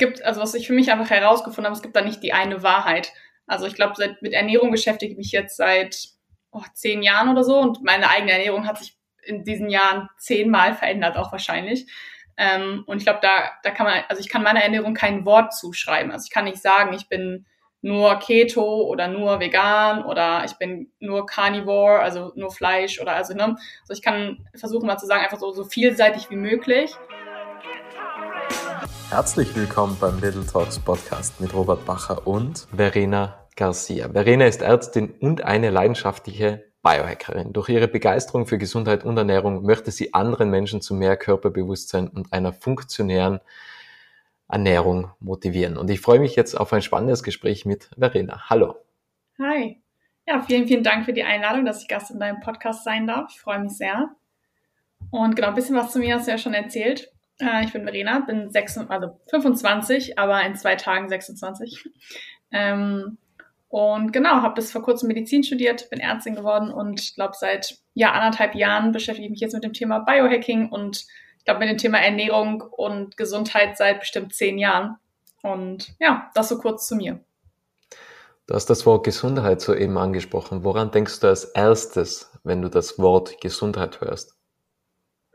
gibt, also was ich für mich einfach herausgefunden habe, es gibt da nicht die eine Wahrheit. Also ich glaube, mit Ernährung beschäftige ich mich jetzt seit oh, zehn Jahren oder so und meine eigene Ernährung hat sich in diesen Jahren zehnmal verändert, auch wahrscheinlich. Ähm, und ich glaube, da, da kann man, also ich kann meiner Ernährung kein Wort zuschreiben. Also ich kann nicht sagen, ich bin nur Keto oder nur vegan oder ich bin nur Carnivore, also nur Fleisch oder also, ne? Also ich kann versuchen mal zu sagen, einfach so, so vielseitig wie möglich. Herzlich willkommen beim Little Talks Podcast mit Robert Bacher und Verena Garcia. Verena ist Ärztin und eine leidenschaftliche Biohackerin. Durch ihre Begeisterung für Gesundheit und Ernährung möchte sie anderen Menschen zu mehr Körperbewusstsein und einer funktionären Ernährung motivieren. Und ich freue mich jetzt auf ein spannendes Gespräch mit Verena. Hallo. Hi. Ja, vielen, vielen Dank für die Einladung, dass ich Gast in deinem Podcast sein darf. Ich freue mich sehr. Und genau, ein bisschen was zu mir hast du ja schon erzählt. Äh, ich bin Verena, bin 26, also 25, aber in zwei Tagen 26. Ähm, und genau, habe bis vor kurzem Medizin studiert, bin Ärztin geworden und glaube seit ja anderthalb Jahren beschäftige ich mich jetzt mit dem Thema Biohacking und ich glaube mit dem Thema Ernährung und Gesundheit seit bestimmt zehn Jahren. Und ja, das so kurz zu mir. Du hast das Wort Gesundheit soeben angesprochen. Woran denkst du als erstes, wenn du das Wort Gesundheit hörst?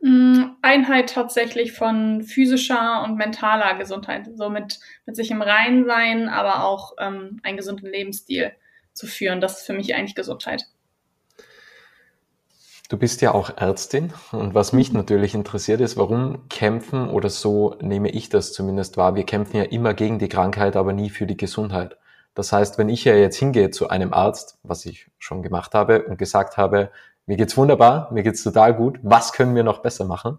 Mm, Einheit tatsächlich von physischer und mentaler Gesundheit, so mit, mit sich im Reinen sein, aber auch ähm, einen gesunden Lebensstil zu führen. Das ist für mich eigentlich Gesundheit. Du bist ja auch Ärztin und was mich mhm. natürlich interessiert ist, warum kämpfen oder so nehme ich das zumindest wahr, wir kämpfen ja immer gegen die Krankheit, aber nie für die Gesundheit. Das heißt, wenn ich ja jetzt hingehe zu einem Arzt, was ich schon gemacht habe und gesagt habe, mir geht's wunderbar, mir geht's total gut, was können wir noch besser machen?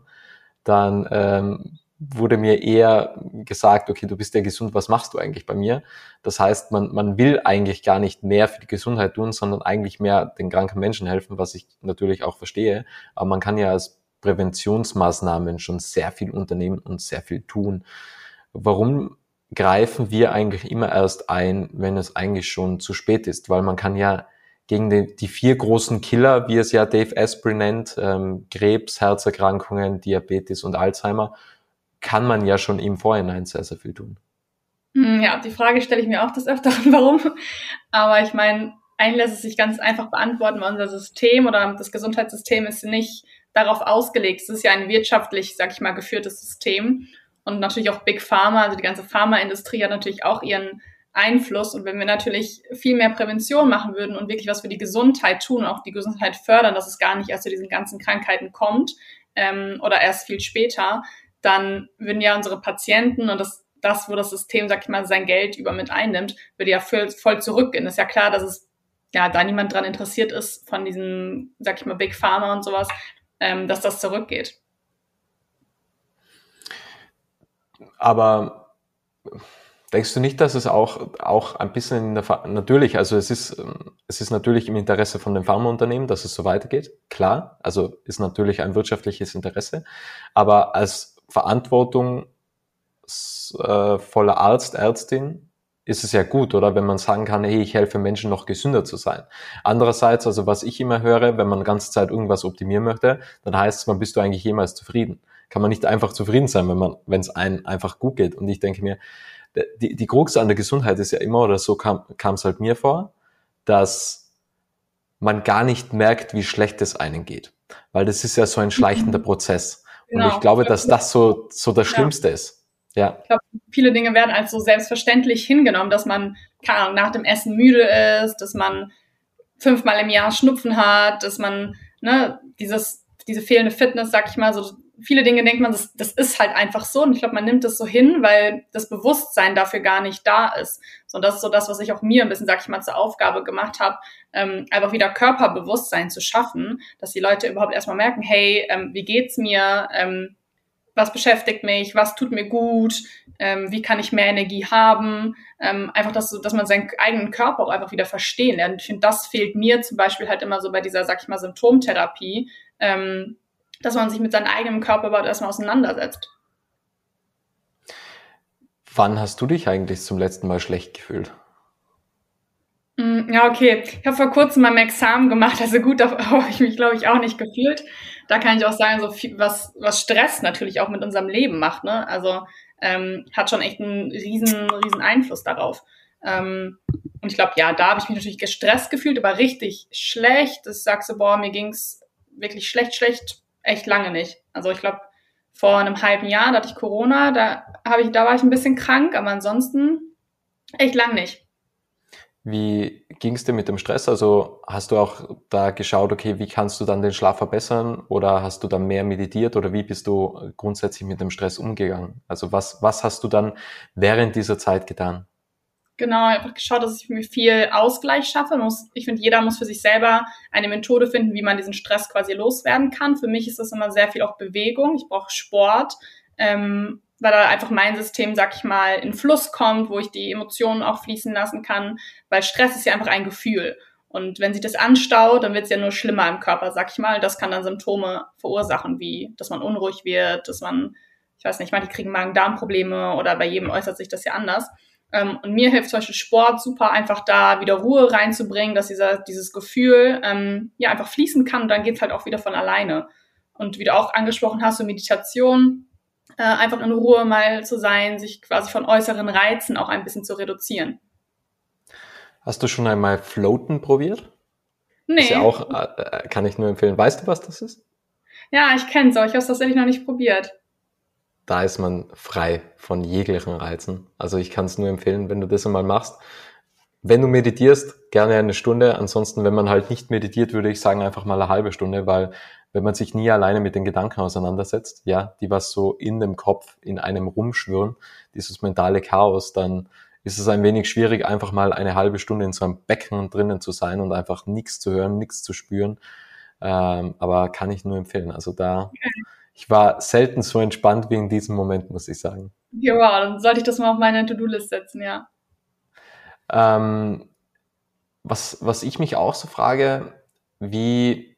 Dann ähm, wurde mir eher gesagt, okay, du bist ja gesund, was machst du eigentlich bei mir? Das heißt, man, man will eigentlich gar nicht mehr für die Gesundheit tun, sondern eigentlich mehr den kranken Menschen helfen, was ich natürlich auch verstehe. Aber man kann ja als Präventionsmaßnahmen schon sehr viel unternehmen und sehr viel tun. Warum greifen wir eigentlich immer erst ein, wenn es eigentlich schon zu spät ist? Weil man kann ja gegen die, die vier großen Killer, wie es ja Dave Asprey nennt, ähm, Krebs, Herzerkrankungen, Diabetes und Alzheimer, kann man ja schon im Vorhinein sehr, sehr viel tun. Hm, ja, die Frage stelle ich mir auch des Öfteren, warum. Aber ich meine, eigentlich lässt es sich ganz einfach beantworten, weil unser System oder das Gesundheitssystem ist nicht darauf ausgelegt. Es ist ja ein wirtschaftlich, sag ich mal, geführtes System. Und natürlich auch Big Pharma, also die ganze Pharmaindustrie hat natürlich auch ihren Einfluss. Und wenn wir natürlich viel mehr Prävention machen würden und wirklich was für die Gesundheit tun auch die Gesundheit fördern, dass es gar nicht erst zu diesen ganzen Krankheiten kommt ähm, oder erst viel später, dann würden ja unsere Patienten und das, das, wo das System, sag ich mal, sein Geld über mit einnimmt, würde ja voll, voll zurückgehen. Ist ja klar, dass es ja da niemand dran interessiert ist von diesen, sag ich mal, Big Pharma und sowas, ähm, dass das zurückgeht. Aber Denkst du nicht, dass es auch, auch ein bisschen in der, natürlich, also es ist, es ist natürlich im Interesse von den Pharmaunternehmen, dass es so weitergeht. Klar. Also ist natürlich ein wirtschaftliches Interesse. Aber als verantwortungsvoller Arzt, Ärztin ist es ja gut, oder? Wenn man sagen kann, hey, ich helfe Menschen noch gesünder zu sein. Andererseits, also was ich immer höre, wenn man ganze Zeit irgendwas optimieren möchte, dann heißt es, man bist du eigentlich jemals zufrieden. Kann man nicht einfach zufrieden sein, wenn man, wenn es einem einfach gut geht. Und ich denke mir, die, die Krux an der Gesundheit ist ja immer, oder so kam es halt mir vor, dass man gar nicht merkt, wie schlecht es einem geht. Weil das ist ja so ein schleichender mhm. Prozess. Genau. Und ich glaube, dass das so, so das Schlimmste ja. ist. Ja. Ich glaube, viele Dinge werden als so selbstverständlich hingenommen, dass man, keine Ahnung, nach dem Essen müde ist, dass man fünfmal im Jahr Schnupfen hat, dass man, ne, dieses, diese fehlende Fitness, sag ich mal, so viele Dinge denkt man, das, das ist halt einfach so. Und ich glaube, man nimmt das so hin, weil das Bewusstsein dafür gar nicht da ist. So, das ist so das, was ich auch mir ein bisschen, sag ich mal, zur Aufgabe gemacht habe, ähm, einfach wieder Körperbewusstsein zu schaffen, dass die Leute überhaupt erstmal merken, hey, ähm, wie geht's mir? Ähm, was beschäftigt mich? Was tut mir gut? Ähm, wie kann ich mehr Energie haben? Ähm, einfach, dass, dass man seinen eigenen Körper auch einfach wieder verstehen lernt. Ich finde, das fehlt mir zum Beispiel halt immer so bei dieser, sag ich mal, Symptomtherapie. Ähm, dass man sich mit seinem eigenen Körper überhaupt erstmal auseinandersetzt. Wann hast du dich eigentlich zum letzten Mal schlecht gefühlt? Mm, ja, okay. Ich habe vor kurzem mein Examen gemacht, also gut, da habe ich mich, glaube ich, auch nicht gefühlt. Da kann ich auch sagen, so viel, was, was Stress natürlich auch mit unserem Leben macht. Ne? Also ähm, hat schon echt einen riesen, riesen Einfluss darauf. Ähm, und ich glaube, ja, da habe ich mich natürlich gestresst gefühlt, aber richtig schlecht. Das sagst du, boah, mir ging's wirklich schlecht, schlecht, echt lange nicht. Also ich glaube, vor einem halben Jahr, da hatte ich Corona, da habe ich, da war ich ein bisschen krank, aber ansonsten echt lang nicht. Wie ging es dir mit dem Stress? Also hast du auch da geschaut, okay, wie kannst du dann den Schlaf verbessern oder hast du dann mehr meditiert oder wie bist du grundsätzlich mit dem Stress umgegangen? Also was, was hast du dann während dieser Zeit getan? Genau, einfach geschaut, dass ich mir viel Ausgleich schaffe. Ich finde, jeder muss für sich selber eine Methode finden, wie man diesen Stress quasi loswerden kann. Für mich ist das immer sehr viel auch Bewegung. Ich brauche Sport. Ähm, weil da einfach mein System, sag ich mal, in Fluss kommt, wo ich die Emotionen auch fließen lassen kann, weil Stress ist ja einfach ein Gefühl. Und wenn sich das anstaut, dann wird es ja nur schlimmer im Körper, sag ich mal. Das kann dann Symptome verursachen, wie dass man unruhig wird, dass man, ich weiß nicht, manche kriegen Magen-Darm-Probleme oder bei jedem äußert sich das ja anders. Ähm, und mir hilft zum Beispiel Sport super, einfach da wieder Ruhe reinzubringen, dass dieser, dieses Gefühl ähm, ja einfach fließen kann und dann geht's halt auch wieder von alleine. Und wie du auch angesprochen hast, so Meditation, äh, einfach in Ruhe mal zu sein, sich quasi von äußeren Reizen auch ein bisschen zu reduzieren. Hast du schon einmal Floaten probiert? Nee. Ist ja auch, äh, kann ich nur empfehlen. Weißt du, was das ist? Ja, ich kenne es, aber ich habe es tatsächlich noch nicht probiert. Da ist man frei von jeglichen Reizen. Also ich kann es nur empfehlen, wenn du das einmal machst. Wenn du meditierst, gerne eine Stunde. Ansonsten, wenn man halt nicht meditiert, würde ich sagen einfach mal eine halbe Stunde, weil wenn man sich nie alleine mit den Gedanken auseinandersetzt, ja, die was so in dem Kopf in einem rumschwirren, dieses mentale Chaos, dann ist es ein wenig schwierig, einfach mal eine halbe Stunde in so einem Becken drinnen zu sein und einfach nichts zu hören, nichts zu spüren. Ähm, aber kann ich nur empfehlen. Also da, ich war selten so entspannt wie in diesem Moment, muss ich sagen. Ja, wow, dann sollte ich das mal auf meine To-Do-List setzen, ja. Ähm, was, was ich mich auch so frage, wie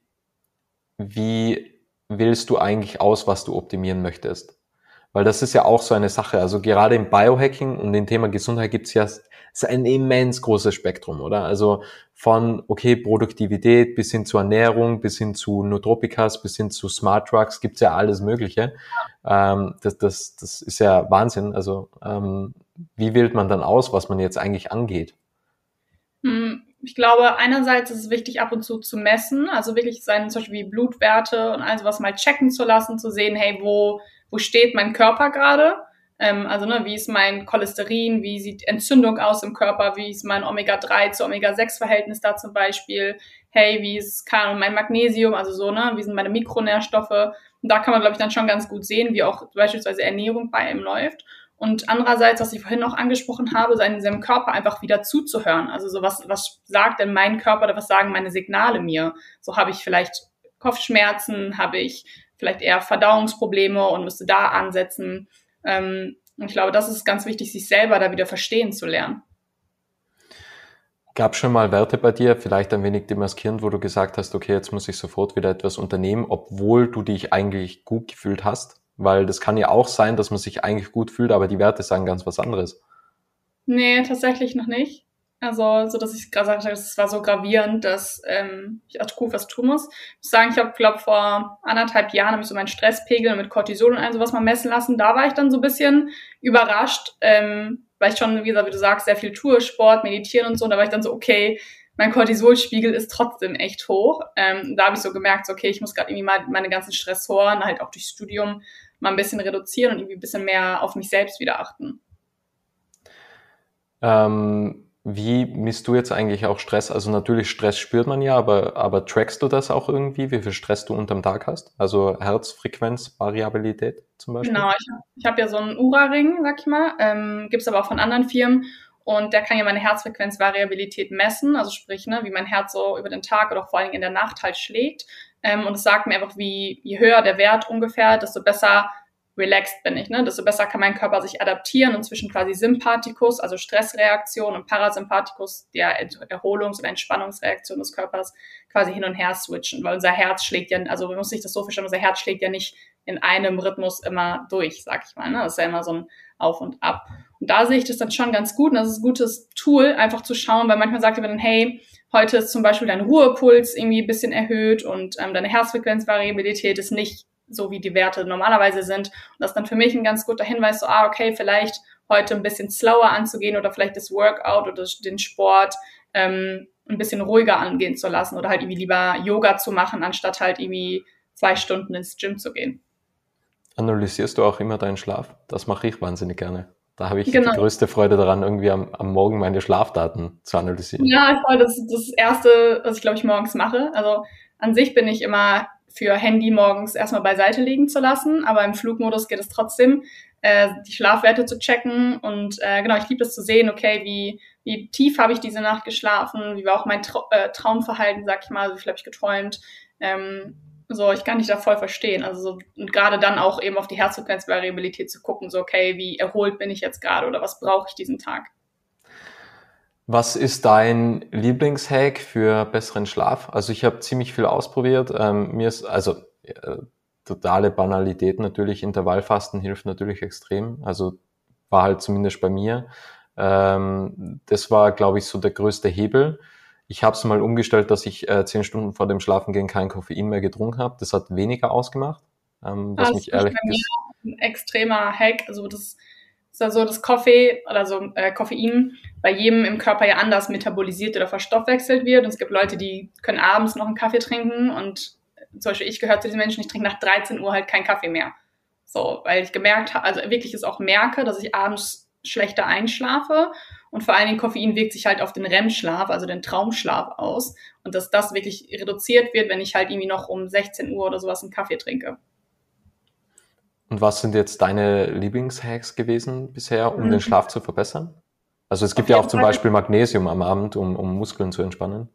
wie wählst du eigentlich aus, was du optimieren möchtest? Weil das ist ja auch so eine Sache. Also gerade im Biohacking und dem Thema Gesundheit gibt's ja ist ein immens großes Spektrum, oder? Also von, okay, Produktivität bis hin zu Ernährung, bis hin zu Nootropikas, bis hin zu Smart Drugs, gibt's ja alles Mögliche. Ähm, das, das, das ist ja Wahnsinn. Also ähm, wie wählt man dann aus, was man jetzt eigentlich angeht? Hm, ich glaube, einerseits ist es wichtig, ab und zu zu messen, also wirklich seine zum Beispiel Blutwerte und all sowas mal checken zu lassen, zu sehen, hey, wo, wo steht mein Körper gerade? Ähm, also, ne, wie ist mein Cholesterin, wie sieht Entzündung aus im Körper, wie ist mein Omega-3 zu Omega-6-Verhältnis da zum Beispiel? Hey, wie ist kann mein Magnesium, also so, ne, wie sind meine Mikronährstoffe? Und da kann man, glaube ich, dann schon ganz gut sehen, wie auch beispielsweise Ernährung bei ihm läuft. Und andererseits, was ich vorhin noch angesprochen habe, seinem, seinem Körper einfach wieder zuzuhören. Also so was, was sagt denn mein Körper oder was sagen meine Signale mir? So habe ich vielleicht Kopfschmerzen, habe ich vielleicht eher Verdauungsprobleme und müsste da ansetzen. Ähm, und ich glaube, das ist ganz wichtig, sich selber da wieder verstehen zu lernen. Gab schon mal Werte bei dir, vielleicht ein wenig demaskierend, wo du gesagt hast, okay, jetzt muss ich sofort wieder etwas unternehmen, obwohl du dich eigentlich gut gefühlt hast? Weil das kann ja auch sein, dass man sich eigentlich gut fühlt, aber die Werte sagen ganz was anderes. Nee, tatsächlich noch nicht. Also, so dass ich gerade gesagt habe, es war so gravierend, dass ähm, ich akut was tun muss. Ich muss sagen, ich habe, glaube vor anderthalb Jahren habe ich so meinen Stresspegel mit Cortisol und all sowas mal messen lassen. Da war ich dann so ein bisschen überrascht, ähm, weil ich schon, wie gesagt, wie du sagst, sehr viel tue, Sport, meditieren und so. Und da war ich dann so, okay, mein Cortisolspiegel ist trotzdem echt hoch. Ähm, da habe ich so gemerkt, so, okay, ich muss gerade irgendwie mal meine ganzen Stressoren, halt auch durchs Studium, mal ein bisschen reduzieren und irgendwie ein bisschen mehr auf mich selbst wieder achten. Ähm, wie misst du jetzt eigentlich auch Stress? Also natürlich Stress spürt man ja, aber, aber trackst du das auch irgendwie, wie viel Stress du unterm Tag hast? Also Herzfrequenzvariabilität zum Beispiel? Genau, ich, ich habe ja so einen Ura-Ring, sag ich mal, ähm, gibt es aber auch von anderen Firmen und der kann ja meine Herzfrequenzvariabilität messen, also sprich, ne, wie mein Herz so über den Tag oder auch vor Dingen in der Nacht halt schlägt. Ähm, und es sagt mir einfach, wie, je höher der Wert ungefähr, desto besser relaxed bin ich, ne? desto besser kann mein Körper sich adaptieren und zwischen quasi Sympathikus, also Stressreaktion und Parasympathikus, der Erholungs- oder Entspannungsreaktion des Körpers, quasi hin und her switchen, weil unser Herz schlägt ja, also man muss sich das so verstehen, unser Herz schlägt ja nicht in einem Rhythmus immer durch, sag ich mal. Ne? Das ist ja immer so ein Auf und Ab. Und da sehe ich das dann schon ganz gut und das ist ein gutes Tool, einfach zu schauen, weil manchmal sagt man dann, hey, heute ist zum Beispiel dein Ruhepuls irgendwie ein bisschen erhöht und ähm, deine Herzfrequenzvariabilität ist nicht so wie die Werte normalerweise sind. Und das ist dann für mich ein ganz guter Hinweis, so, ah, okay, vielleicht heute ein bisschen slower anzugehen oder vielleicht das Workout oder den Sport ähm, ein bisschen ruhiger angehen zu lassen oder halt irgendwie lieber Yoga zu machen, anstatt halt irgendwie zwei Stunden ins Gym zu gehen. Analysierst du auch immer deinen Schlaf? Das mache ich wahnsinnig gerne. Da habe ich genau. die größte Freude daran, irgendwie am, am Morgen meine Schlafdaten zu analysieren. Ja, voll. Das ist das Erste, was ich, glaube ich, morgens mache. Also an sich bin ich immer für Handy morgens erstmal beiseite liegen zu lassen, aber im Flugmodus geht es trotzdem, äh, die Schlafwerte zu checken. Und äh, genau, ich liebe es zu sehen, okay, wie, wie tief habe ich diese Nacht geschlafen, wie war auch mein Tra äh, Traumverhalten, sag ich mal, wie viel habe ich geträumt. Ähm, so, ich kann dich da voll verstehen. Also so, und gerade dann auch eben auf die Herzfrequenzvariabilität zu gucken, so okay, wie erholt bin ich jetzt gerade oder was brauche ich diesen Tag? Was ist dein Lieblingshack für besseren Schlaf? Also ich habe ziemlich viel ausprobiert. Ähm, mir ist also äh, totale Banalität natürlich. Intervallfasten hilft natürlich extrem. Also war halt zumindest bei mir. Ähm, das war, glaube ich, so der größte Hebel. Ich habe es mal umgestellt, dass ich äh, zehn Stunden vor dem Schlafengehen kein Koffein mehr getrunken habe. Das hat weniger ausgemacht. Ähm, was das mich ehrlich ist ein extremer Hack. Also das ist ja so, dass Kaffee oder so äh, Koffein bei jedem im Körper ja anders metabolisiert oder verstoffwechselt wird. Und es gibt Leute, die können abends noch einen Kaffee trinken und zum Beispiel ich gehöre zu diesen Menschen, ich trinke nach 13 Uhr halt keinen Kaffee mehr. So, weil ich gemerkt habe, also wirklich es auch merke, dass ich abends schlechter einschlafe und vor allen Dingen Koffein wirkt sich halt auf den REM-Schlaf, also den Traumschlaf aus. Und dass das wirklich reduziert wird, wenn ich halt irgendwie noch um 16 Uhr oder sowas einen Kaffee trinke. Und was sind jetzt deine Lieblingshacks gewesen bisher, um mhm. den Schlaf zu verbessern? Also es gibt ja auch zum Fall. Beispiel Magnesium am Abend, um, um Muskeln zu entspannen.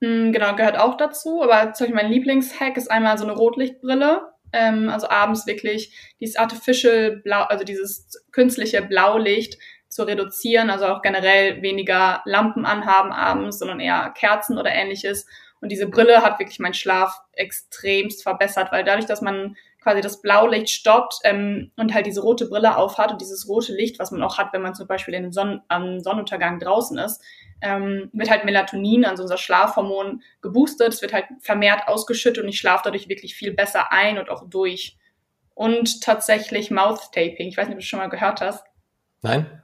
Mhm, genau, gehört auch dazu. Aber zum Beispiel mein Lieblingshack ist einmal so eine Rotlichtbrille. Ähm, also abends wirklich dieses artificial Blau, also dieses künstliche Blaulicht zu reduzieren, also auch generell weniger Lampen anhaben abends, sondern eher Kerzen oder ähnliches. Und diese Brille hat wirklich meinen Schlaf extremst verbessert, weil dadurch, dass man quasi das Blaulicht stoppt ähm, und halt diese rote Brille aufhat und dieses rote Licht, was man auch hat, wenn man zum Beispiel in den Sonn am Sonnenuntergang draußen ist, ähm, wird halt Melatonin, also unser Schlafhormon, geboostet. Es wird halt vermehrt ausgeschüttet und ich schlafe dadurch wirklich viel besser ein und auch durch. Und tatsächlich Mouth Taping. Ich weiß nicht, ob du schon mal gehört hast. Nein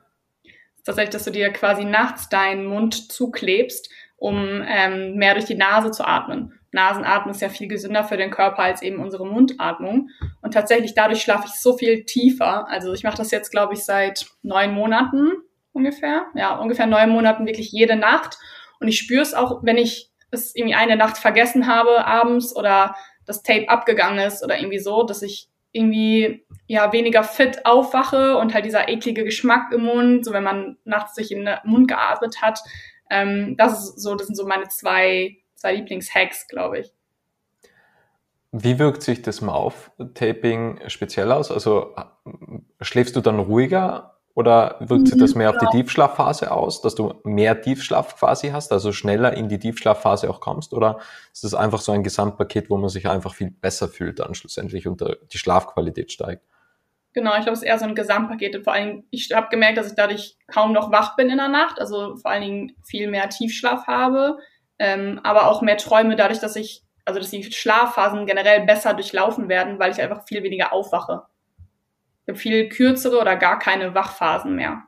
tatsächlich, dass du dir quasi nachts deinen Mund zuklebst, um ähm, mehr durch die Nase zu atmen. Nasenatmen ist ja viel gesünder für den Körper als eben unsere Mundatmung. Und tatsächlich dadurch schlafe ich so viel tiefer. Also ich mache das jetzt, glaube ich, seit neun Monaten ungefähr. Ja, ungefähr neun Monaten wirklich jede Nacht. Und ich spüre es auch, wenn ich es irgendwie eine Nacht vergessen habe abends oder das Tape abgegangen ist oder irgendwie so, dass ich irgendwie ja weniger fit aufwache und halt dieser eklige Geschmack im Mund, so wenn man nachts durch den Mund geatmet hat. Ähm, das ist so, das sind so meine zwei, zwei Lieblingshacks, glaube ich. Wie wirkt sich das Mouth-Taping speziell aus? Also schläfst du dann ruhiger oder wirkt sich das mehr auf die Tiefschlafphase aus, dass du mehr Tiefschlaf quasi hast, also schneller in die Tiefschlafphase auch kommst? Oder ist das einfach so ein Gesamtpaket, wo man sich einfach viel besser fühlt dann schlussendlich und die Schlafqualität steigt? Genau, ich glaube, es ist eher so ein Gesamtpaket. Vor allen Dingen, ich habe gemerkt, dass ich dadurch kaum noch wach bin in der Nacht, also vor allen Dingen viel mehr Tiefschlaf habe, ähm, aber auch mehr Träume dadurch, dass ich, also dass die Schlafphasen generell besser durchlaufen werden, weil ich einfach viel weniger aufwache viel kürzere oder gar keine Wachphasen mehr.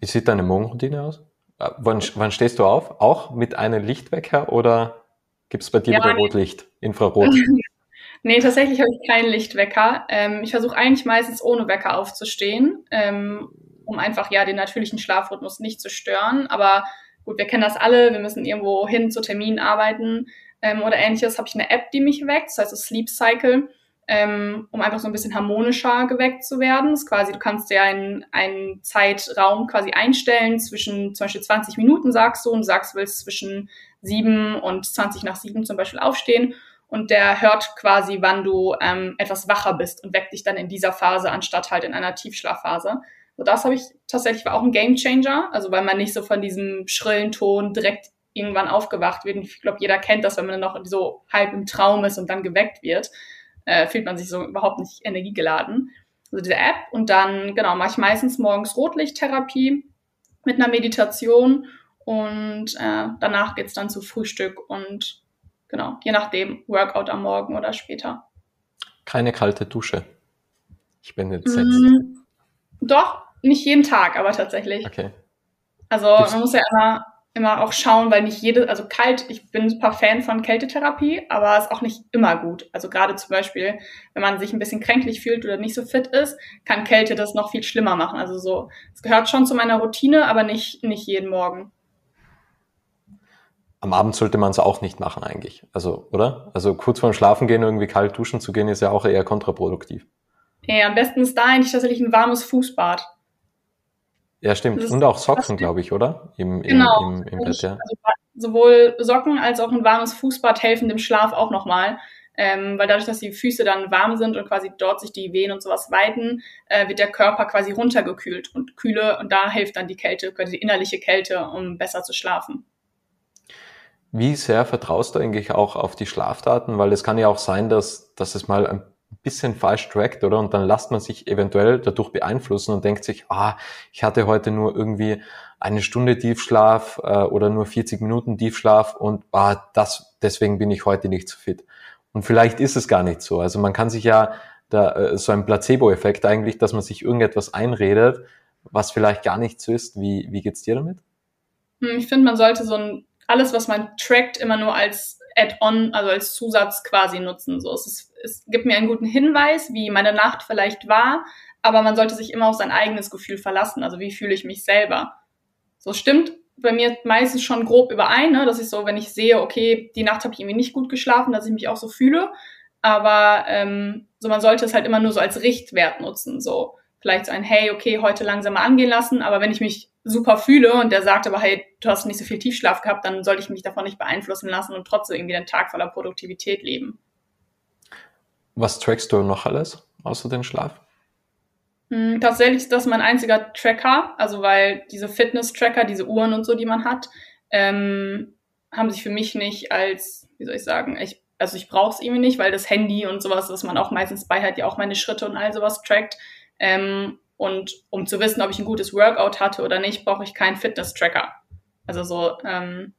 Wie sieht deine Morgenroutine aus? Äh, wann, wann stehst du auf? Auch mit einem Lichtwecker oder gibt es bei dir ja, wieder Rotlicht, Infrarot? nee, tatsächlich habe ich keinen Lichtwecker. Ähm, ich versuche eigentlich meistens ohne Wecker aufzustehen, ähm, um einfach ja den natürlichen Schlafrhythmus nicht zu stören. Aber gut, wir kennen das alle, wir müssen irgendwo hin zu Terminen arbeiten ähm, oder ähnliches. Habe ich eine App, die mich weckt, das heißt das Sleep Cycle ähm, um einfach so ein bisschen harmonischer geweckt zu werden. Das ist quasi, du kannst dir einen, einen Zeitraum quasi einstellen zwischen zum Beispiel 20 Minuten sagst du und sagst, du willst zwischen 7 und 20 nach 7 zum Beispiel aufstehen und der hört quasi, wann du ähm, etwas wacher bist und weckt dich dann in dieser Phase anstatt halt in einer Tiefschlafphase. So das habe ich tatsächlich war auch ein Game Changer, also weil man nicht so von diesem schrillen Ton direkt irgendwann aufgewacht wird. Und ich glaube, jeder kennt das, wenn man dann noch so halb im Traum ist und dann geweckt wird äh, fühlt man sich so überhaupt nicht energiegeladen. Also diese App und dann, genau, mache ich meistens morgens Rotlichttherapie mit einer Meditation und äh, danach geht's dann zu Frühstück und genau, je nachdem, Workout am Morgen oder später. Keine kalte Dusche. Ich bin entsetzt. Mm, doch, nicht jeden Tag, aber tatsächlich. Okay. Also man muss ja immer immer auch schauen, weil nicht jede, also kalt, ich bin super Fan von Kältetherapie, aber ist auch nicht immer gut. Also gerade zum Beispiel, wenn man sich ein bisschen kränklich fühlt oder nicht so fit ist, kann Kälte das noch viel schlimmer machen. Also so, es gehört schon zu meiner Routine, aber nicht, nicht jeden Morgen. Am Abend sollte man es auch nicht machen eigentlich. Also, oder? Also kurz vorm Schlafen gehen irgendwie kalt duschen zu gehen, ist ja auch eher kontraproduktiv. Ja, am besten ist da eigentlich tatsächlich ein warmes Fußbad. Ja, stimmt. Und auch Socken, glaube ich, oder? Im, im, genau. Im, im Bett, ja. Also sowohl Socken als auch ein warmes Fußbad helfen dem Schlaf auch nochmal. Ähm, weil dadurch, dass die Füße dann warm sind und quasi dort sich die Venen und sowas weiten, äh, wird der Körper quasi runtergekühlt und kühle und da hilft dann die Kälte, quasi die innerliche Kälte, um besser zu schlafen. Wie sehr vertraust du eigentlich auch auf die Schlafdaten? Weil es kann ja auch sein, dass, dass es mal ein bisschen falsch trackt, oder? Und dann lasst man sich eventuell dadurch beeinflussen und denkt sich, ah, ich hatte heute nur irgendwie eine Stunde Tiefschlaf äh, oder nur 40 Minuten Tiefschlaf und ah, das, deswegen bin ich heute nicht so fit. Und vielleicht ist es gar nicht so. Also man kann sich ja da äh, so ein Placebo-Effekt eigentlich, dass man sich irgendetwas einredet, was vielleicht gar nicht so ist. Wie, wie geht's dir damit? Hm, ich finde, man sollte so ein alles, was man trackt, immer nur als Add-on, also als Zusatz quasi nutzen. So, es, ist, es gibt mir einen guten Hinweis, wie meine Nacht vielleicht war, aber man sollte sich immer auf sein eigenes Gefühl verlassen. Also wie fühle ich mich selber? So stimmt bei mir meistens schon grob überein, ne? dass ich so, wenn ich sehe, okay, die Nacht habe ich irgendwie nicht gut geschlafen, dass ich mich auch so fühle. Aber ähm, so man sollte es halt immer nur so als Richtwert nutzen. So vielleicht so ein, hey, okay, heute langsamer angehen lassen, aber wenn ich mich super fühle und der sagt aber, hey, du hast nicht so viel Tiefschlaf gehabt, dann sollte ich mich davon nicht beeinflussen lassen und trotzdem irgendwie den Tag voller Produktivität leben. Was trackst du noch alles außer den Schlaf? Hm, tatsächlich ist das mein einziger Tracker, also weil diese Fitness-Tracker, diese Uhren und so, die man hat, ähm, haben sich für mich nicht als, wie soll ich sagen, ich, also ich brauche es irgendwie nicht, weil das Handy und sowas, was man auch meistens bei hat, ja auch meine Schritte und all sowas trackt. Ähm, und um zu wissen, ob ich ein gutes Workout hatte oder nicht, brauche ich keinen Fitness-Tracker. Also so, ähm,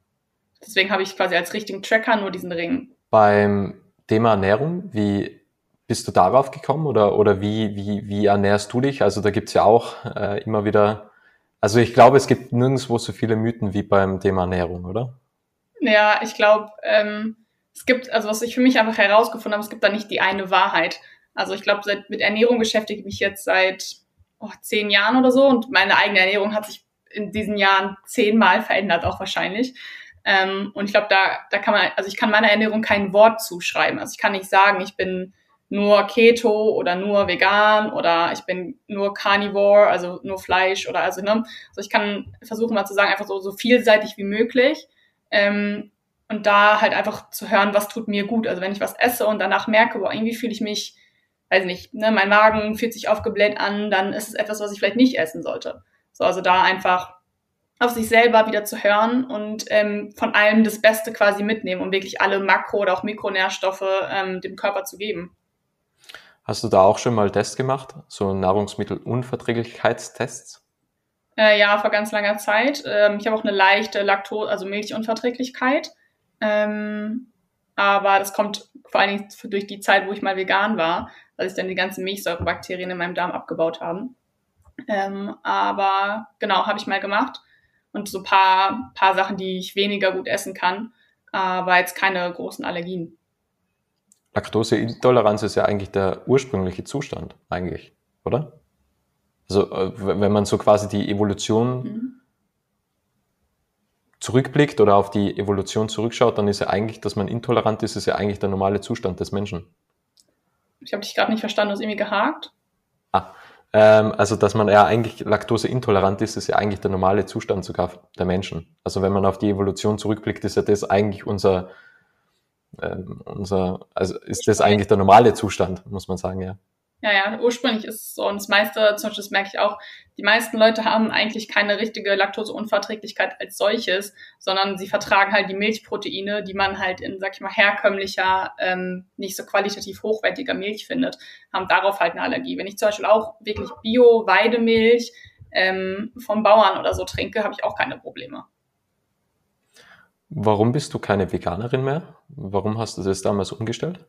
deswegen habe ich quasi als richtigen Tracker nur diesen Ring. Beim Thema Ernährung, wie bist du darauf gekommen oder, oder wie, wie, wie ernährst du dich? Also da gibt's ja auch äh, immer wieder, also ich glaube, es gibt nirgendwo so viele Mythen wie beim Thema Ernährung, oder? Ja, ich glaube, ähm, es gibt, also was ich für mich einfach herausgefunden habe, es gibt da nicht die eine Wahrheit. Also ich glaube, mit Ernährung beschäftige ich mich jetzt seit oh, zehn Jahren oder so und meine eigene Ernährung hat sich in diesen Jahren zehnmal verändert, auch wahrscheinlich. Ähm, und ich glaube, da, da kann man, also ich kann meiner Ernährung kein Wort zuschreiben. Also ich kann nicht sagen, ich bin nur Keto oder nur vegan oder ich bin nur Carnivore, also nur Fleisch oder also, ne? Also ich kann versuchen mal zu sagen, einfach so, so vielseitig wie möglich. Ähm, und da halt einfach zu hören, was tut mir gut. Also wenn ich was esse und danach merke, boah, irgendwie fühle ich mich weiß nicht, ne, mein Magen fühlt sich aufgebläht an, dann ist es etwas, was ich vielleicht nicht essen sollte. So, also da einfach auf sich selber wieder zu hören und ähm, von allem das Beste quasi mitnehmen, um wirklich alle Makro- oder auch Mikronährstoffe ähm, dem Körper zu geben. Hast du da auch schon mal Tests gemacht, so Nahrungsmittelunverträglichkeitstests? Äh, ja, vor ganz langer Zeit. Ähm, ich habe auch eine leichte Laktose, also Milchunverträglichkeit. Ähm, aber das kommt vor allen Dingen durch die Zeit, wo ich mal vegan war weil sich dann die ganzen Milchsäurebakterien in meinem Darm abgebaut haben. Ähm, aber genau, habe ich mal gemacht. Und so paar, paar Sachen, die ich weniger gut essen kann, aber jetzt keine großen Allergien. Laktoseintoleranz ist ja eigentlich der ursprüngliche Zustand, eigentlich, oder? Also, äh, wenn man so quasi die Evolution mhm. zurückblickt oder auf die Evolution zurückschaut, dann ist ja eigentlich, dass man intolerant ist, ist ja eigentlich der normale Zustand des Menschen. Ich habe dich gerade nicht verstanden, du hast irgendwie gehakt. Ah, ähm, also dass man ja eigentlich laktoseintolerant ist, ist ja eigentlich der normale Zustand sogar der Menschen. Also wenn man auf die Evolution zurückblickt, ist ja das eigentlich unser, ähm, unser, also ist das eigentlich der normale Zustand, muss man sagen, ja. Ja, ja, ursprünglich ist es so. Und das meiste, zum Beispiel, das merke ich auch, die meisten Leute haben eigentlich keine richtige Laktoseunverträglichkeit als solches, sondern sie vertragen halt die Milchproteine, die man halt in, sag ich mal, herkömmlicher, ähm, nicht so qualitativ hochwertiger Milch findet, haben darauf halt eine Allergie. Wenn ich zum Beispiel auch wirklich Bio-Weidemilch ähm, vom Bauern oder so trinke, habe ich auch keine Probleme. Warum bist du keine Veganerin mehr? Warum hast du das damals umgestellt?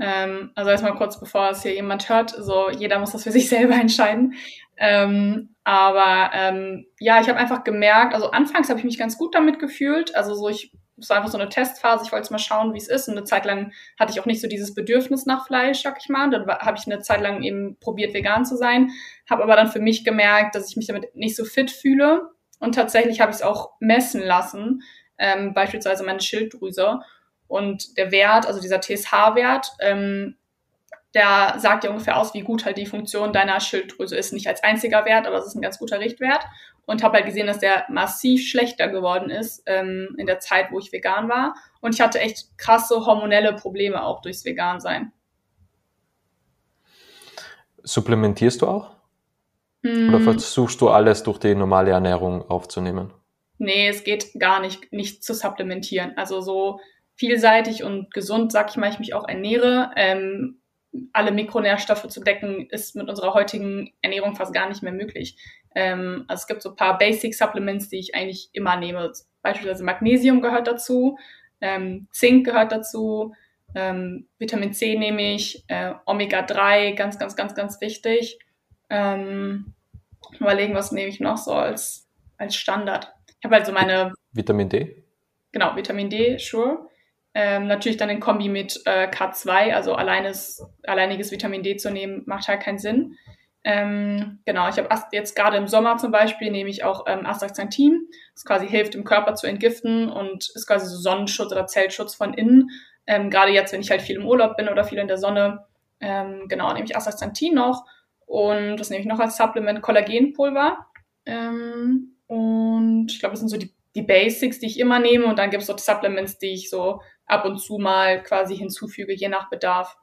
Ähm, also erstmal kurz, bevor es hier jemand hört, so jeder muss das für sich selber entscheiden. Ähm, aber ähm, ja, ich habe einfach gemerkt, also anfangs habe ich mich ganz gut damit gefühlt. Also so ich es war einfach so eine Testphase. Ich wollte mal schauen, wie es ist. Und eine Zeit lang hatte ich auch nicht so dieses Bedürfnis nach Fleisch, sag ich mal. Dann habe ich eine Zeit lang eben probiert, vegan zu sein. Habe aber dann für mich gemerkt, dass ich mich damit nicht so fit fühle. Und tatsächlich habe ich es auch messen lassen, ähm, beispielsweise meine Schilddrüse. Und der Wert, also dieser TSH-Wert, ähm, der sagt ja ungefähr aus, wie gut halt die Funktion deiner Schilddrüse ist. Nicht als einziger Wert, aber es ist ein ganz guter Richtwert. Und habe halt gesehen, dass der massiv schlechter geworden ist ähm, in der Zeit, wo ich vegan war. Und ich hatte echt krasse hormonelle Probleme auch durchs Vegan-Sein. Supplementierst du auch? Mm. Oder versuchst du alles durch die normale Ernährung aufzunehmen? Nee, es geht gar nicht, nicht zu supplementieren. Also so vielseitig und gesund, sag ich mal, ich mich auch ernähre. Ähm, alle Mikronährstoffe zu decken, ist mit unserer heutigen Ernährung fast gar nicht mehr möglich. Ähm, also es gibt so ein paar Basic Supplements, die ich eigentlich immer nehme. Beispielsweise Magnesium gehört dazu, ähm, Zink gehört dazu, ähm, Vitamin C nehme ich, äh, Omega-3, ganz, ganz, ganz, ganz wichtig. Ähm, überlegen, was nehme ich noch so als, als Standard. Ich habe halt so meine... Vitamin D? Genau, Vitamin D, sure. Ähm, natürlich dann in Kombi mit äh, K2, also alleines, alleiniges Vitamin D zu nehmen, macht halt keinen Sinn. Ähm, genau, ich habe jetzt gerade im Sommer zum Beispiel nehme ich auch ähm, Astaxanthin, das quasi hilft dem Körper zu entgiften und ist quasi so Sonnenschutz oder Zellschutz von innen. Ähm, gerade jetzt, wenn ich halt viel im Urlaub bin oder viel in der Sonne, ähm, genau, nehme ich Astaxanthin noch und das nehme ich noch als Supplement Kollagenpulver. Ähm, und ich glaube, das sind so die, die Basics, die ich immer nehme und dann gibt es so Supplements, die ich so ab und zu mal quasi hinzufüge, je nach Bedarf.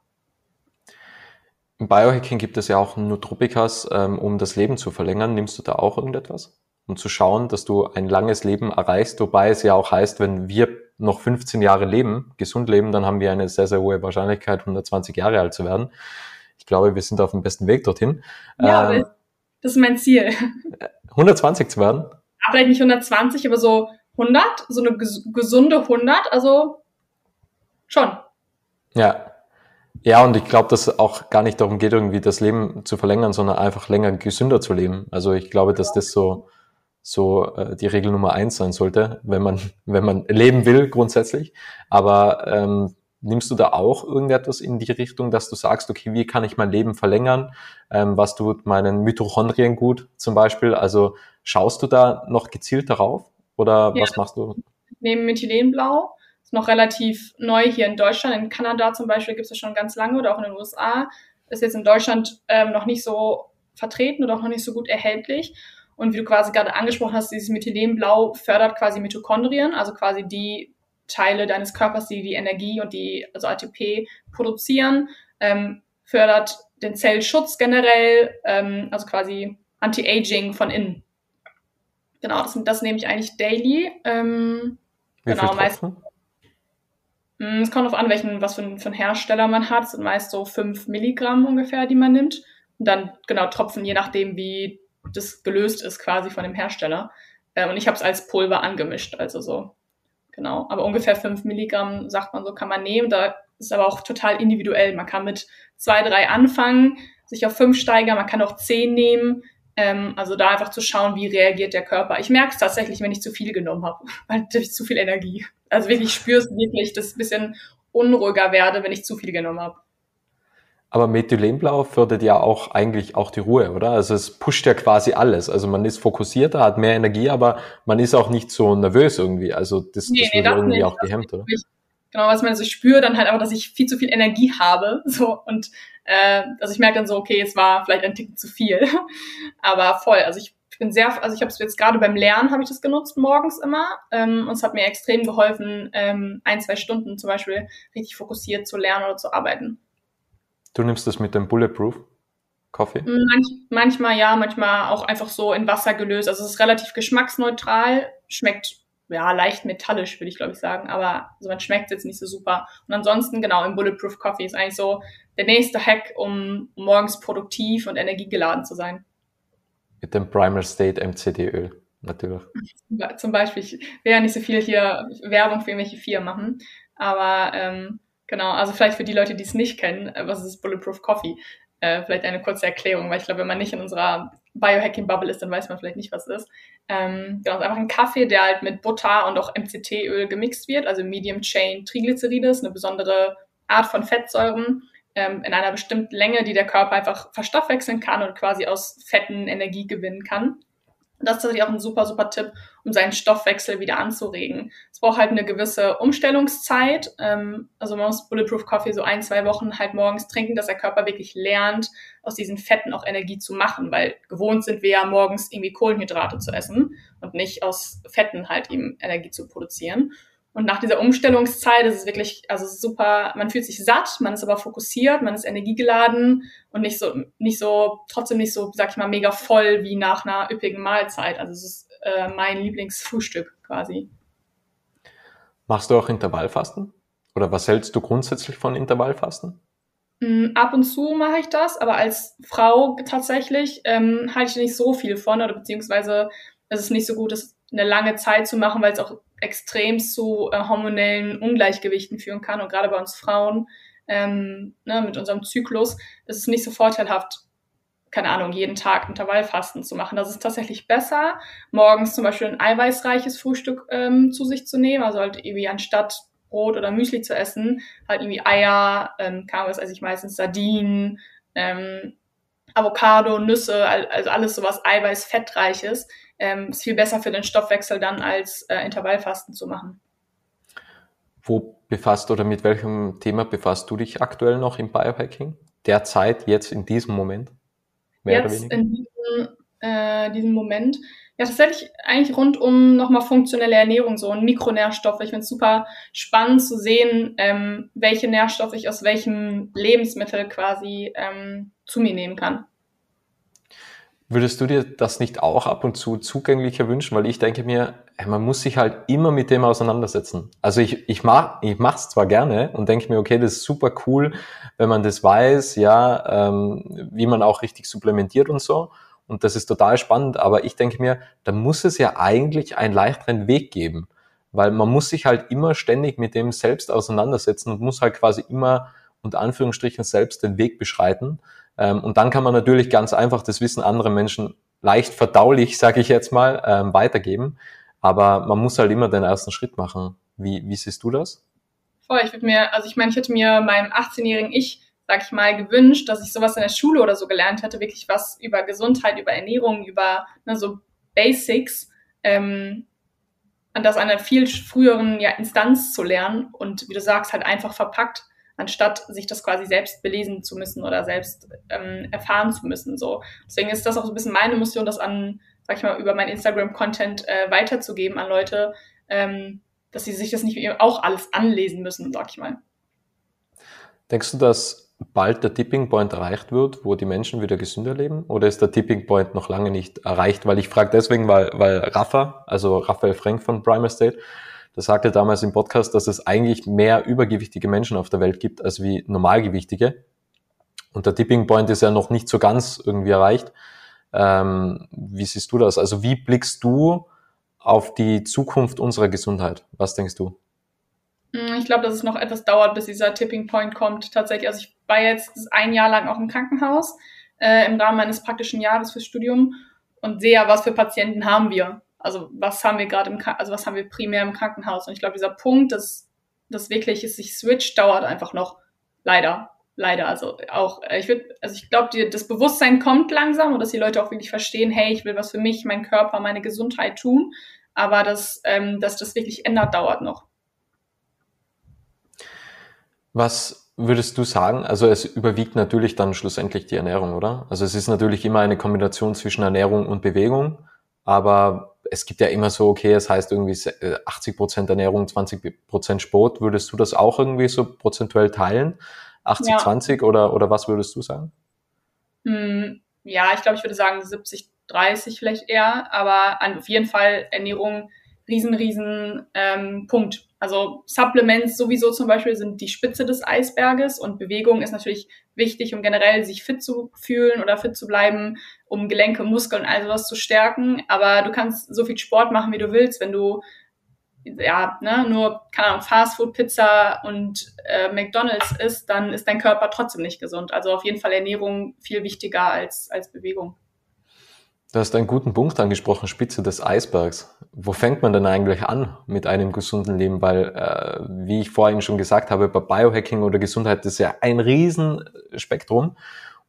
Im Biohacking gibt es ja auch Nootropikas, ähm, um das Leben zu verlängern. Nimmst du da auch irgendetwas? Um zu schauen, dass du ein langes Leben erreichst, wobei es ja auch heißt, wenn wir noch 15 Jahre leben, gesund leben, dann haben wir eine sehr, sehr hohe Wahrscheinlichkeit, 120 Jahre alt zu werden. Ich glaube, wir sind auf dem besten Weg dorthin. Ja, ähm, das ist mein Ziel. 120 zu werden? Ja, vielleicht nicht 120, aber so 100, so eine gesunde 100, also schon. Ja. Ja, und ich glaube, dass es auch gar nicht darum geht, irgendwie das Leben zu verlängern, sondern einfach länger gesünder zu leben. Also ich glaube, dass das so, so äh, die Regel Nummer eins sein sollte, wenn man, wenn man leben will grundsätzlich. Aber ähm, nimmst du da auch irgendetwas in die Richtung, dass du sagst, okay, wie kann ich mein Leben verlängern? Ähm, was tut meinen Mitochondrien gut zum Beispiel? Also schaust du da noch gezielt darauf oder ja, was machst du? Neben Methylenblau ist noch relativ neu hier in Deutschland. In Kanada zum Beispiel gibt es das schon ganz lange oder auch in den USA. Ist jetzt in Deutschland ähm, noch nicht so vertreten oder auch noch nicht so gut erhältlich. Und wie du quasi gerade angesprochen hast, dieses Methylenblau fördert quasi Mitochondrien, also quasi die Teile deines Körpers, die die Energie und die, also ATP produzieren, ähm, fördert den Zellschutz generell, ähm, also quasi Anti-Aging von innen. Genau, das, das nehme ich eigentlich daily. Ähm, Wie genau, meistens es kommt auf an, welchen, was für ein, für ein Hersteller man hat. Es sind meist so fünf Milligramm ungefähr, die man nimmt. Und dann genau Tropfen, je nachdem, wie das gelöst ist quasi von dem Hersteller. Äh, und ich habe es als Pulver angemischt, also so. Genau. Aber ungefähr fünf Milligramm, sagt man so, kann man nehmen. Da ist aber auch total individuell. Man kann mit zwei, drei anfangen, sich auf fünf steigern, man kann auch zehn nehmen. Ähm, also da einfach zu schauen, wie reagiert der Körper. Ich merke es tatsächlich, wenn ich zu viel genommen habe, weil ich zu viel Energie. Also wirklich spürst wirklich, dass ich ein bisschen unruhiger werde, wenn ich zu viel genommen habe. Aber Methylenblau fördert ja auch eigentlich auch die Ruhe, oder? Also es pusht ja quasi alles. Also man ist fokussierter, hat mehr Energie, aber man ist auch nicht so nervös irgendwie. Also das, nee, das wird nee, irgendwie nicht. auch gehemmt, oder? Genau, was man so spürt, dann halt einfach, dass ich viel zu viel Energie habe. So und äh, also ich merke dann so, okay, es war vielleicht ein Ticken zu viel. Aber voll. Also ich bin sehr, also ich habe es jetzt gerade beim Lernen habe ich das genutzt morgens immer ähm, und es hat mir extrem geholfen, ähm, ein zwei Stunden zum Beispiel richtig fokussiert zu lernen oder zu arbeiten. Du nimmst das mit dem Bulletproof Coffee? Manch, manchmal ja, manchmal auch einfach so in Wasser gelöst. Also es ist relativ geschmacksneutral, schmeckt ja, leicht metallisch, würde ich glaube ich sagen, aber also man schmeckt jetzt nicht so super. Und ansonsten, genau, im Bulletproof Coffee ist eigentlich so der nächste Hack, um morgens produktiv und energiegeladen zu sein. Mit dem Primal State MCD Öl. natürlich. Zum Beispiel, ich will ja nicht so viel hier Werbung für irgendwelche Firmen machen, aber ähm, genau, also vielleicht für die Leute, die es nicht kennen, äh, was ist Bulletproof Coffee? Äh, vielleicht eine kurze Erklärung, weil ich glaube, wenn man nicht in unserer Biohacking-Bubble ist, dann weiß man vielleicht nicht, was es ist. Ähm, genau, ist einfach ein Kaffee, der halt mit Butter und auch MCT-Öl gemixt wird, also Medium Chain Triglycerides, eine besondere Art von Fettsäuren ähm, in einer bestimmten Länge, die der Körper einfach verstoffwechseln kann und quasi aus Fetten Energie gewinnen kann. Das ist natürlich auch ein super, super Tipp, um seinen Stoffwechsel wieder anzuregen. Es braucht halt eine gewisse Umstellungszeit. Ähm, also man muss Bulletproof Coffee so ein, zwei Wochen halt morgens trinken, dass der Körper wirklich lernt, aus diesen Fetten auch Energie zu machen, weil gewohnt sind wir ja morgens irgendwie Kohlenhydrate zu essen und nicht aus Fetten halt eben Energie zu produzieren. Und nach dieser Umstellungszeit ist es wirklich, also super, man fühlt sich satt, man ist aber fokussiert, man ist energiegeladen und nicht so, nicht so, trotzdem nicht so, sag ich mal, mega voll wie nach einer üppigen Mahlzeit. Also es ist äh, mein Lieblingsfrühstück quasi. Machst du auch Intervallfasten? Oder was hältst du grundsätzlich von Intervallfasten? Mm, ab und zu mache ich das, aber als Frau tatsächlich ähm, halte ich nicht so viel von oder beziehungsweise es ist nicht so gut, das eine lange Zeit zu machen, weil es auch extrem zu äh, hormonellen Ungleichgewichten führen kann. Und gerade bei uns Frauen ähm, ne, mit unserem Zyklus ist es nicht so vorteilhaft, keine Ahnung, jeden Tag Intervallfasten zu machen. Das ist tatsächlich besser, morgens zum Beispiel ein eiweißreiches Frühstück ähm, zu sich zu nehmen, also halt irgendwie anstatt Brot oder Müsli zu essen, halt irgendwie Eier, ähm, was esse ich meistens, Sardinen, ähm, Avocado, Nüsse, also alles sowas eiweiß-fettreiches, ähm, ist viel besser für den Stoffwechsel dann als äh, Intervallfasten zu machen. Wo befasst oder mit welchem Thema befasst du dich aktuell noch im Biohacking? Derzeit, jetzt in diesem Moment? Mehr jetzt oder weniger? in diesem, äh, diesem Moment. Ja, tatsächlich eigentlich rund um nochmal funktionelle Ernährung, so ein Mikronährstoff. Ich finde es super spannend zu sehen, ähm, welche Nährstoffe ich aus welchem Lebensmittel quasi ähm, zu mir nehmen kann. Würdest du dir das nicht auch ab und zu zugänglicher wünschen? Weil ich denke mir, man muss sich halt immer mit dem auseinandersetzen. Also ich, ich mach ich mach's zwar gerne und denke mir, okay, das ist super cool, wenn man das weiß, ja, ähm, wie man auch richtig supplementiert und so. Und das ist total spannend, aber ich denke mir, da muss es ja eigentlich einen leichteren Weg geben. Weil man muss sich halt immer ständig mit dem selbst auseinandersetzen und muss halt quasi immer unter Anführungsstrichen selbst den Weg beschreiten. Ähm, und dann kann man natürlich ganz einfach das Wissen anderer Menschen leicht verdaulich, sage ich jetzt mal, ähm, weitergeben. Aber man muss halt immer den ersten Schritt machen. Wie, wie siehst du das? Voll, ich würde mir, also ich meine, ich hätte mir meinem 18-jährigen Ich, sag ich mal, gewünscht, dass ich sowas in der Schule oder so gelernt hätte, wirklich was über Gesundheit, über Ernährung, über ne, so Basics, ähm, an das einer viel früheren ja, Instanz zu lernen und wie du sagst, halt einfach verpackt anstatt sich das quasi selbst belesen zu müssen oder selbst ähm, erfahren zu müssen. So. Deswegen ist das auch so ein bisschen meine Mission, das an, sag ich mal, über mein Instagram-Content äh, weiterzugeben an Leute, ähm, dass sie sich das nicht auch alles anlesen müssen, sag ich mal. Denkst du, dass bald der Tipping Point erreicht wird, wo die Menschen wieder gesünder leben? Oder ist der Tipping Point noch lange nicht erreicht? Weil ich frage deswegen, weil, weil Rafa, also Raphael Frank von Primer State, der sagte damals im Podcast, dass es eigentlich mehr übergewichtige Menschen auf der Welt gibt als wie normalgewichtige. Und der Tipping Point ist ja noch nicht so ganz irgendwie erreicht. Ähm, wie siehst du das? Also wie blickst du auf die Zukunft unserer Gesundheit? Was denkst du? Hm, ich glaube, dass es noch etwas dauert, bis dieser Tipping Point kommt. Tatsächlich, also ich war jetzt ein Jahr lang auch im Krankenhaus äh, im Rahmen meines praktischen Jahres fürs Studium und sehe ja, was für Patienten haben wir. Also was haben wir gerade im, also was haben wir primär im Krankenhaus? Und ich glaube, dieser Punkt, dass das wirklich es sich switcht, dauert einfach noch. Leider, leider. Also auch, äh, ich würde, also ich glaube, das Bewusstsein kommt langsam und dass die Leute auch wirklich verstehen, hey, ich will was für mich, meinen Körper, meine Gesundheit tun. Aber dass, ähm, dass das wirklich ändert, dauert noch. Was würdest du sagen? Also es überwiegt natürlich dann schlussendlich die Ernährung, oder? Also es ist natürlich immer eine Kombination zwischen Ernährung und Bewegung, aber es gibt ja immer so, okay, es heißt irgendwie 80 äh, Prozent Ernährung, 20 Prozent Sport. Würdest du das auch irgendwie so prozentuell teilen? 80, ja. 20 oder, oder was würdest du sagen? Hm, ja, ich glaube, ich würde sagen 70, 30 vielleicht eher, aber auf jeden Fall Ernährung riesen, riesen ähm, Punkt. Also Supplements sowieso zum Beispiel sind die Spitze des Eisberges und Bewegung ist natürlich wichtig, um generell sich fit zu fühlen oder fit zu bleiben, um Gelenke, Muskeln, all sowas zu stärken. Aber du kannst so viel Sport machen, wie du willst, wenn du ja, ne, nur, keine Ahnung, Fastfood, Pizza und äh, McDonalds isst, dann ist dein Körper trotzdem nicht gesund. Also auf jeden Fall Ernährung viel wichtiger als, als Bewegung. Du hast einen guten Punkt angesprochen, Spitze des Eisbergs. Wo fängt man denn eigentlich an mit einem gesunden Leben? Weil, äh, wie ich vorhin schon gesagt habe, bei Biohacking oder Gesundheit ist ja ein Riesenspektrum.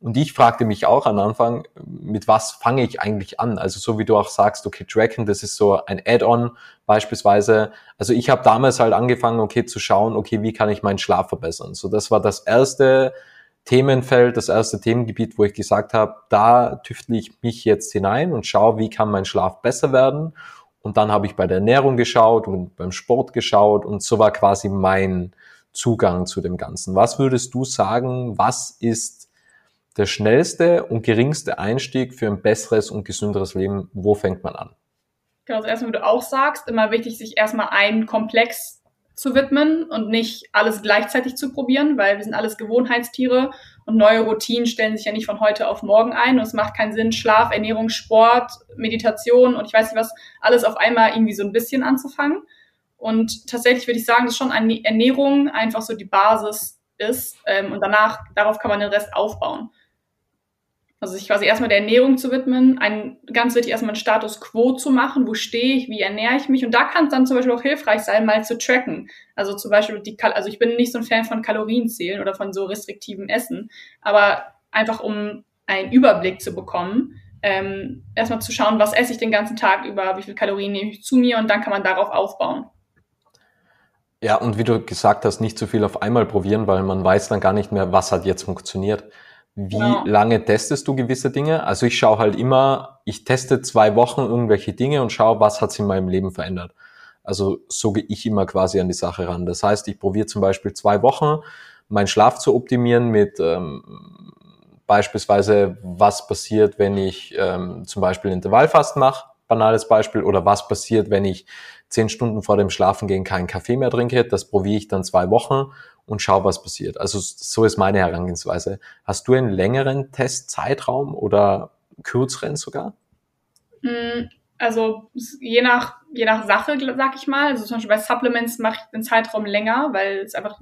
Und ich fragte mich auch am Anfang, mit was fange ich eigentlich an? Also so wie du auch sagst, okay, Tracken, das ist so ein Add-on beispielsweise. Also ich habe damals halt angefangen, okay, zu schauen, okay, wie kann ich meinen Schlaf verbessern? So, das war das erste Themenfeld, das erste Themengebiet, wo ich gesagt habe, da tüftle ich mich jetzt hinein und schaue, wie kann mein Schlaf besser werden. Und dann habe ich bei der Ernährung geschaut und beim Sport geschaut und so war quasi mein Zugang zu dem Ganzen. Was würdest du sagen, was ist der schnellste und geringste Einstieg für ein besseres und gesünderes Leben? Wo fängt man an? Genau, also erstmal, wie du auch sagst, immer wichtig, sich erstmal einen Komplex zu widmen und nicht alles gleichzeitig zu probieren, weil wir sind alles Gewohnheitstiere und neue Routinen stellen sich ja nicht von heute auf morgen ein und es macht keinen Sinn, Schlaf, Ernährung, Sport, Meditation und ich weiß nicht was, alles auf einmal irgendwie so ein bisschen anzufangen. Und tatsächlich würde ich sagen, dass schon eine Ernährung einfach so die Basis ist ähm, und danach, darauf kann man den Rest aufbauen. Also sich quasi erstmal der Ernährung zu widmen, ein, ganz wichtig erstmal einen Status quo zu machen, wo stehe ich, wie ernähre ich mich und da kann es dann zum Beispiel auch hilfreich sein, mal zu tracken. Also zum Beispiel die, also ich bin nicht so ein Fan von Kalorienzählen oder von so restriktivem Essen, aber einfach um einen Überblick zu bekommen, ähm, erstmal zu schauen, was esse ich den ganzen Tag über, wie viel Kalorien nehme ich zu mir und dann kann man darauf aufbauen. Ja, und wie du gesagt hast, nicht zu viel auf einmal probieren, weil man weiß dann gar nicht mehr, was hat jetzt funktioniert. Wie ja. lange testest du gewisse Dinge? Also ich schaue halt immer, ich teste zwei Wochen irgendwelche Dinge und schaue, was hat sich in meinem Leben verändert. Also so gehe ich immer quasi an die Sache ran. Das heißt, ich probiere zum Beispiel zwei Wochen, meinen Schlaf zu optimieren mit ähm, beispielsweise, was passiert, wenn ich ähm, zum Beispiel Intervallfasten mache, banales Beispiel, oder was passiert, wenn ich zehn Stunden vor dem Schlafengehen keinen Kaffee mehr trinke. Das probiere ich dann zwei Wochen und schau, was passiert. Also so ist meine Herangehensweise. Hast du einen längeren Testzeitraum oder kürzeren sogar? Mm, also je nach, je nach Sache, sag ich mal. Also zum Beispiel bei Supplements mache ich den Zeitraum länger, weil es einfach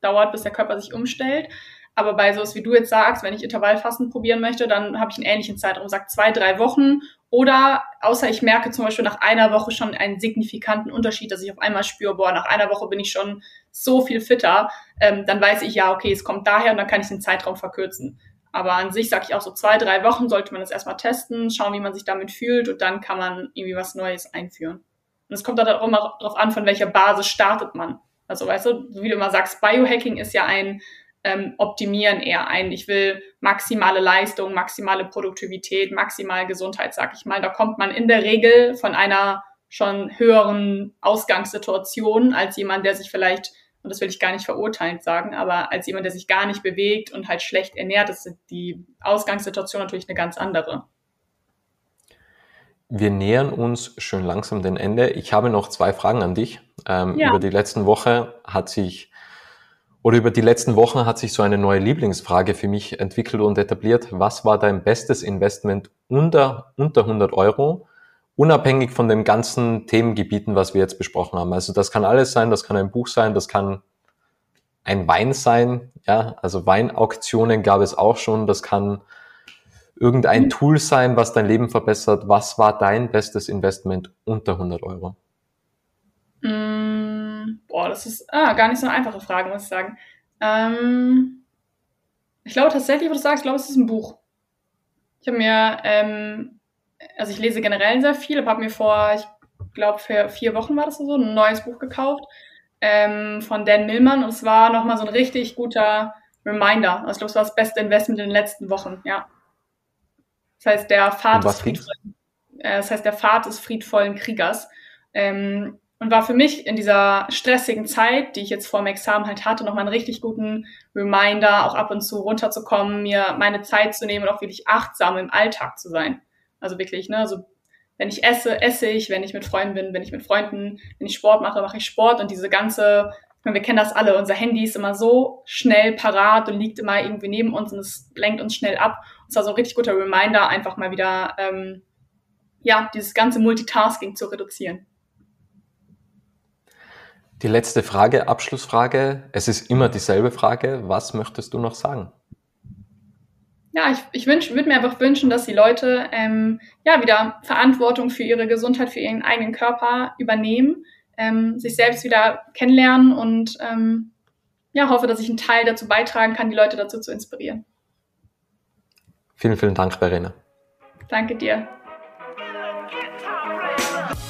dauert, bis der Körper sich umstellt. Aber bei sowas, wie du jetzt sagst, wenn ich Intervallfasten probieren möchte, dann habe ich einen ähnlichen Zeitraum, sag zwei, drei Wochen. Oder außer ich merke zum Beispiel nach einer Woche schon einen signifikanten Unterschied, dass ich auf einmal spüre, boah, nach einer Woche bin ich schon so viel fitter, ähm, dann weiß ich ja, okay, es kommt daher und dann kann ich den Zeitraum verkürzen. Aber an sich sage ich auch so zwei, drei Wochen sollte man das erstmal testen, schauen, wie man sich damit fühlt und dann kann man irgendwie was Neues einführen. Und es kommt auch immer darauf an, von welcher Basis startet man. Also weißt du, wie du immer sagst, Biohacking ist ja ein ähm, Optimieren eher ein. Ich will maximale Leistung, maximale Produktivität, maximale Gesundheit, sag ich mal. Da kommt man in der Regel von einer schon höheren Ausgangssituation als jemand, der sich vielleicht, und das will ich gar nicht verurteilend sagen, aber als jemand, der sich gar nicht bewegt und halt schlecht ernährt, ist die Ausgangssituation natürlich eine ganz andere. Wir nähern uns schön langsam dem Ende. Ich habe noch zwei Fragen an dich. Ähm, ja. Über die letzten Woche hat sich oder über die letzten Wochen hat sich so eine neue Lieblingsfrage für mich entwickelt und etabliert. Was war dein bestes Investment unter, unter 100 Euro? Unabhängig von den ganzen Themengebieten, was wir jetzt besprochen haben. Also das kann alles sein, das kann ein Buch sein, das kann ein Wein sein. Ja, also Weinauktionen gab es auch schon. Das kann irgendein mhm. Tool sein, was dein Leben verbessert. Was war dein bestes Investment unter 100 Euro? Mm, boah, das ist ah, gar nicht so eine einfache Frage, muss ich sagen. Ähm, ich glaube tatsächlich, was du sagst, ich glaube, es ist ein Buch. Ich habe mir, ähm, also ich lese generell sehr viel, aber habe mir vor, ich glaube, für vier Wochen war das so, ein neues Buch gekauft ähm, von Dan Millman und es war nochmal so ein richtig guter Reminder. Also ich glaube, es war das beste Investment in den letzten Wochen, ja. Das heißt, der Pfad des friedvollen, äh, das heißt, der Pfad des friedvollen Kriegers. Ähm, und war für mich in dieser stressigen Zeit, die ich jetzt vor dem Examen halt hatte, nochmal einen richtig guten Reminder, auch ab und zu runterzukommen, mir meine Zeit zu nehmen und auch wirklich achtsam im Alltag zu sein. Also wirklich, ne, so wenn ich esse, esse ich, wenn ich mit Freunden bin, bin ich mit Freunden, wenn ich Sport mache, mache ich Sport und diese ganze, wir kennen das alle, unser Handy ist immer so schnell parat und liegt immer irgendwie neben uns und es lenkt uns schnell ab. Und es war so ein richtig guter Reminder, einfach mal wieder, ähm, ja, dieses ganze Multitasking zu reduzieren. Die letzte Frage, Abschlussfrage. Es ist immer dieselbe Frage. Was möchtest du noch sagen? ja, ich, ich würde mir einfach wünschen, dass die Leute ähm, ja wieder Verantwortung für ihre Gesundheit, für ihren eigenen Körper übernehmen, ähm, sich selbst wieder kennenlernen und ähm, ja, hoffe, dass ich einen Teil dazu beitragen kann, die Leute dazu zu inspirieren. Vielen, vielen Dank, Verena. Danke dir.